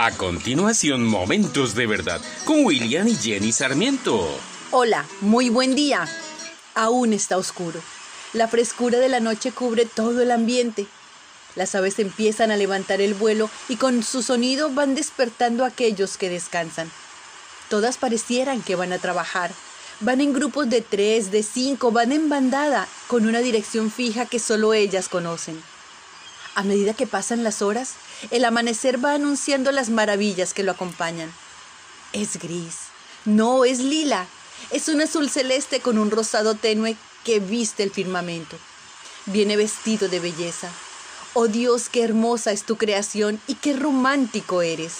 A continuación, Momentos de Verdad con William y Jenny Sarmiento. Hola, muy buen día. Aún está oscuro. La frescura de la noche cubre todo el ambiente. Las aves empiezan a levantar el vuelo y con su sonido van despertando a aquellos que descansan. Todas parecieran que van a trabajar. Van en grupos de tres, de cinco, van en bandada, con una dirección fija que solo ellas conocen. A medida que pasan las horas, el amanecer va anunciando las maravillas que lo acompañan. Es gris, no es lila, es un azul celeste con un rosado tenue que viste el firmamento. Viene vestido de belleza. Oh Dios, qué hermosa es tu creación y qué romántico eres.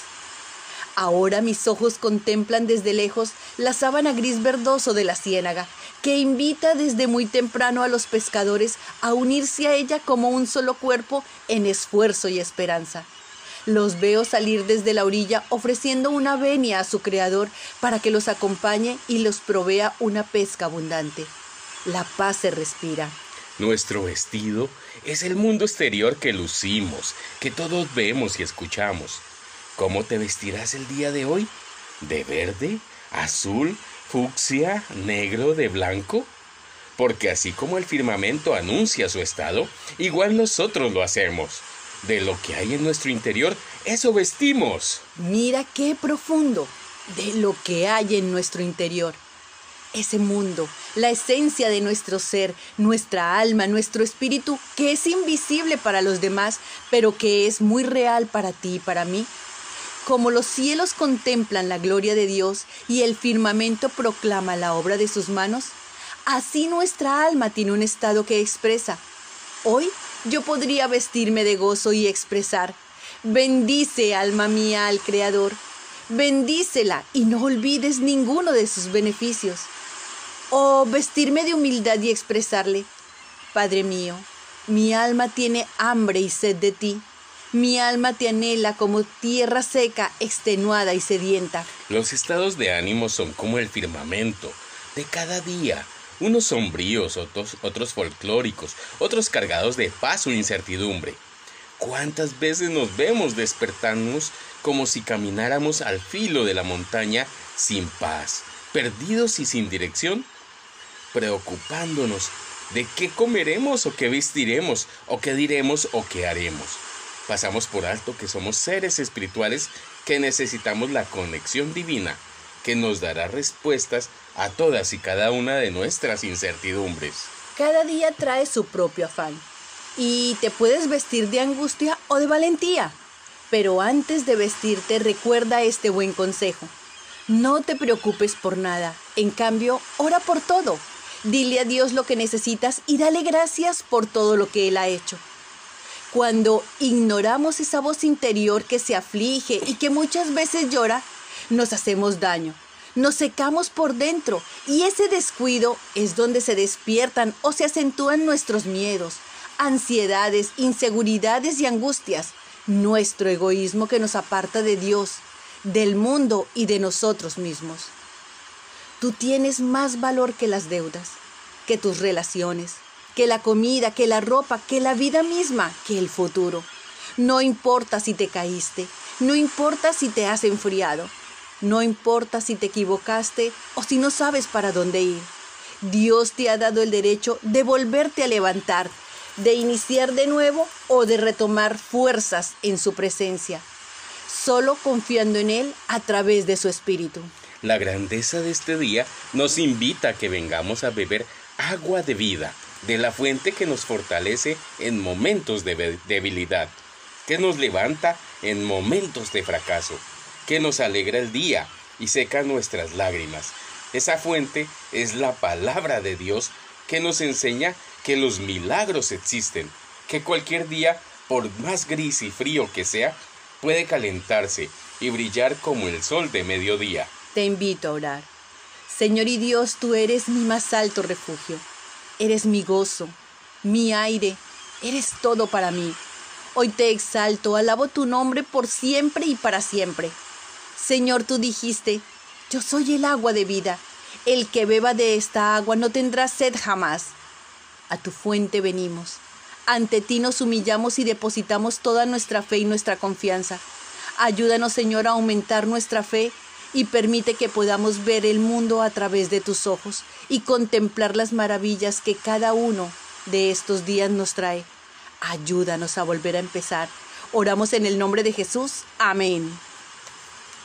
Ahora mis ojos contemplan desde lejos la sábana gris verdoso de la ciénaga, que invita desde muy temprano a los pescadores a unirse a ella como un solo cuerpo en esfuerzo y esperanza. Los veo salir desde la orilla ofreciendo una venia a su creador para que los acompañe y los provea una pesca abundante. La paz se respira. Nuestro vestido es el mundo exterior que lucimos, que todos vemos y escuchamos. ¿Cómo te vestirás el día de hoy? ¿De verde, azul, fucsia, negro, de blanco? Porque así como el firmamento anuncia su estado, igual nosotros lo hacemos. De lo que hay en nuestro interior, eso vestimos. Mira qué profundo. De lo que hay en nuestro interior. Ese mundo, la esencia de nuestro ser, nuestra alma, nuestro espíritu, que es invisible para los demás, pero que es muy real para ti y para mí, como los cielos contemplan la gloria de Dios y el firmamento proclama la obra de sus manos, así nuestra alma tiene un estado que expresa. Hoy yo podría vestirme de gozo y expresar, bendice alma mía al Creador, bendícela y no olvides ninguno de sus beneficios. O vestirme de humildad y expresarle, Padre mío, mi alma tiene hambre y sed de ti mi alma te anhela como tierra seca, extenuada y sedienta. Los estados de ánimo son como el firmamento de cada día. Unos sombríos, otros, otros folclóricos, otros cargados de paz o incertidumbre. ¿Cuántas veces nos vemos despertarnos como si camináramos al filo de la montaña sin paz, perdidos y sin dirección? Preocupándonos de qué comeremos o qué vestiremos o qué diremos o qué haremos pasamos por alto que somos seres espirituales que necesitamos la conexión divina que nos dará respuestas a todas y cada una de nuestras incertidumbres. Cada día trae su propio afán y te puedes vestir de angustia o de valentía. Pero antes de vestirte recuerda este buen consejo. No te preocupes por nada, en cambio, ora por todo. Dile a Dios lo que necesitas y dale gracias por todo lo que Él ha hecho. Cuando ignoramos esa voz interior que se aflige y que muchas veces llora, nos hacemos daño, nos secamos por dentro y ese descuido es donde se despiertan o se acentúan nuestros miedos, ansiedades, inseguridades y angustias, nuestro egoísmo que nos aparta de Dios, del mundo y de nosotros mismos. Tú tienes más valor que las deudas, que tus relaciones, que la comida, que la ropa, que la vida misma, que el futuro. No importa si te caíste, no importa si te has enfriado, no importa si te equivocaste o si no sabes para dónde ir. Dios te ha dado el derecho de volverte a levantar, de iniciar de nuevo o de retomar fuerzas en su presencia, solo confiando en Él a través de su Espíritu. La grandeza de este día nos invita a que vengamos a beber agua de vida de la fuente que nos fortalece en momentos de debilidad, que nos levanta en momentos de fracaso, que nos alegra el día y seca nuestras lágrimas. Esa fuente es la palabra de Dios que nos enseña que los milagros existen, que cualquier día, por más gris y frío que sea, puede calentarse y brillar como el sol de mediodía. Te invito a orar. Señor y Dios, tú eres mi más alto refugio. Eres mi gozo, mi aire, eres todo para mí. Hoy te exalto, alabo tu nombre por siempre y para siempre. Señor, tú dijiste, yo soy el agua de vida. El que beba de esta agua no tendrá sed jamás. A tu fuente venimos. Ante ti nos humillamos y depositamos toda nuestra fe y nuestra confianza. Ayúdanos, Señor, a aumentar nuestra fe y permite que podamos ver el mundo a través de tus ojos y contemplar las maravillas que cada uno de estos días nos trae. Ayúdanos a volver a empezar. Oramos en el nombre de Jesús. Amén.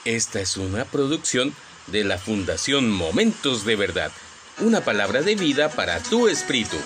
Esta es una producción de la Fundación Momentos de Verdad, una palabra de vida para tu espíritu.